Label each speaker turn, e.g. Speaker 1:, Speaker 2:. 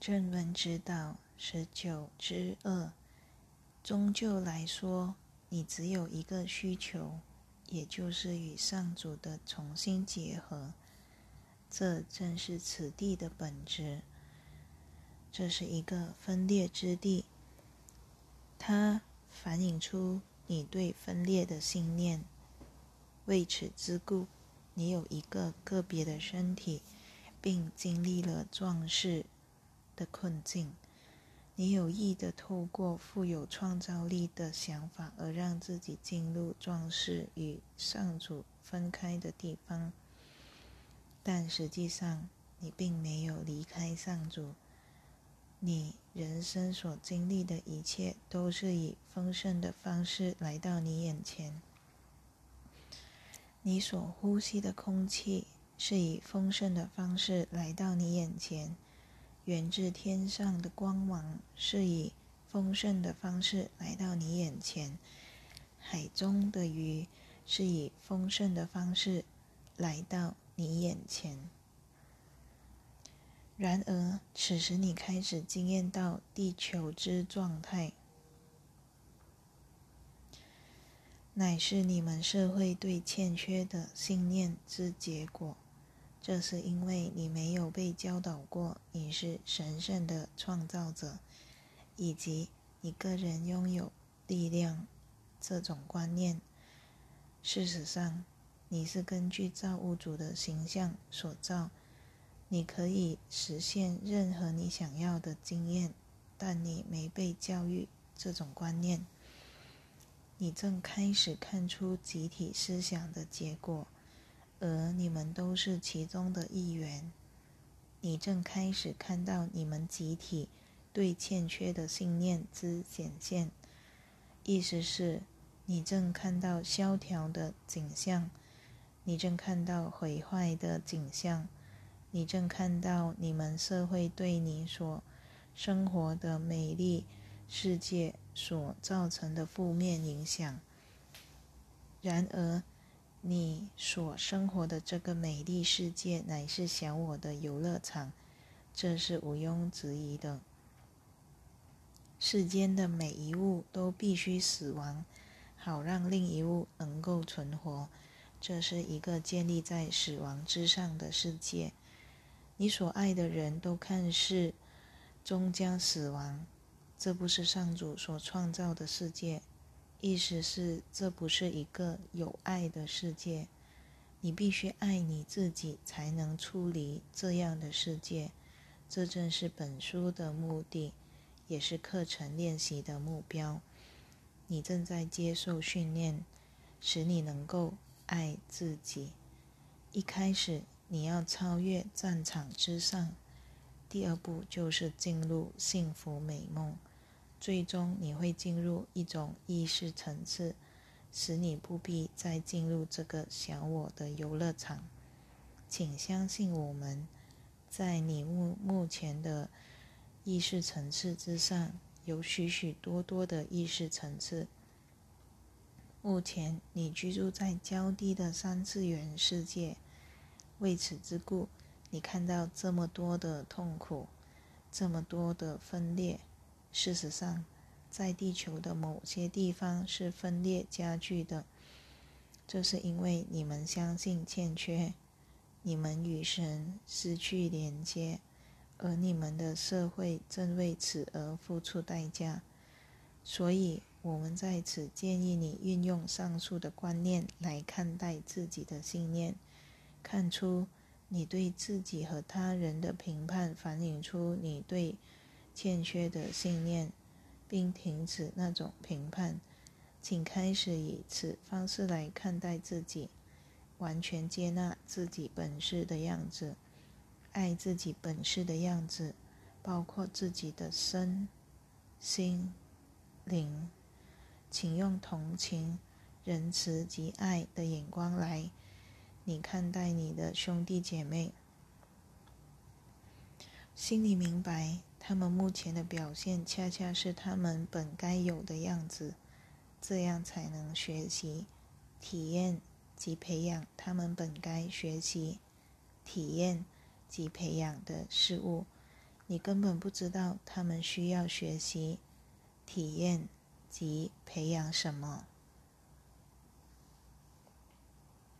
Speaker 1: 正文指导十九之二，终究来说，你只有一个需求，也就是与上主的重新结合。这正是此地的本质。这是一个分裂之地，它反映出你对分裂的信念。为此之故，你有一个个别的身体，并经历了壮士。的困境，你有意的透过富有创造力的想法而让自己进入壮士与上主分开的地方，但实际上你并没有离开上主。你人生所经历的一切都是以丰盛的方式来到你眼前，你所呼吸的空气是以丰盛的方式来到你眼前。源自天上的光芒是以丰盛的方式来到你眼前，海中的鱼是以丰盛的方式来到你眼前。然而，此时你开始经验到地球之状态，乃是你们社会对欠缺的信念之结果。这是因为你没有被教导过你是神圣的创造者，以及你个人拥有力量这种观念。事实上，你是根据造物主的形象所造，你可以实现任何你想要的经验，但你没被教育这种观念。你正开始看出集体思想的结果。而你们都是其中的一员。你正开始看到你们集体对欠缺的信念之显现，意思是，你正看到萧条的景象，你正看到毁坏的景象，你正看到你们社会对你所生活的美丽世界所造成的负面影响。然而，你所生活的这个美丽世界乃是小我的游乐场，这是毋庸置疑的。世间的每一物都必须死亡，好让另一物能够存活。这是一个建立在死亡之上的世界。你所爱的人都看似终将死亡，这不是上主所创造的世界。意思是，这不是一个有爱的世界。你必须爱你自己，才能处理这样的世界。这正是本书的目的，也是课程练习的目标。你正在接受训练，使你能够爱自己。一开始，你要超越战场之上。第二步就是进入幸福美梦。最终，你会进入一种意识层次，使你不必再进入这个小我的游乐场。请相信我们，在你目目前的意识层次之上，有许许多多的意识层次。目前，你居住在较低的三次元世界，为此之故，你看到这么多的痛苦，这么多的分裂。事实上，在地球的某些地方是分裂加剧的，这是因为你们相信欠缺，你们与神失去连接，而你们的社会正为此而付出代价。所以，我们在此建议你运用上述的观念来看待自己的信念，看出你对自己和他人的评判，反映出你对。欠缺的信念，并停止那种评判，请开始以此方式来看待自己，完全接纳自己本是的样子，爱自己本是的样子，包括自己的身、心、灵。请用同情、仁慈及爱的眼光来，你看待你的兄弟姐妹，心里明白。他们目前的表现恰恰是他们本该有的样子，这样才能学习、体验及培养他们本该学习、体验及培养的事物，你根本不知道他们需要学习、体验及培养什么。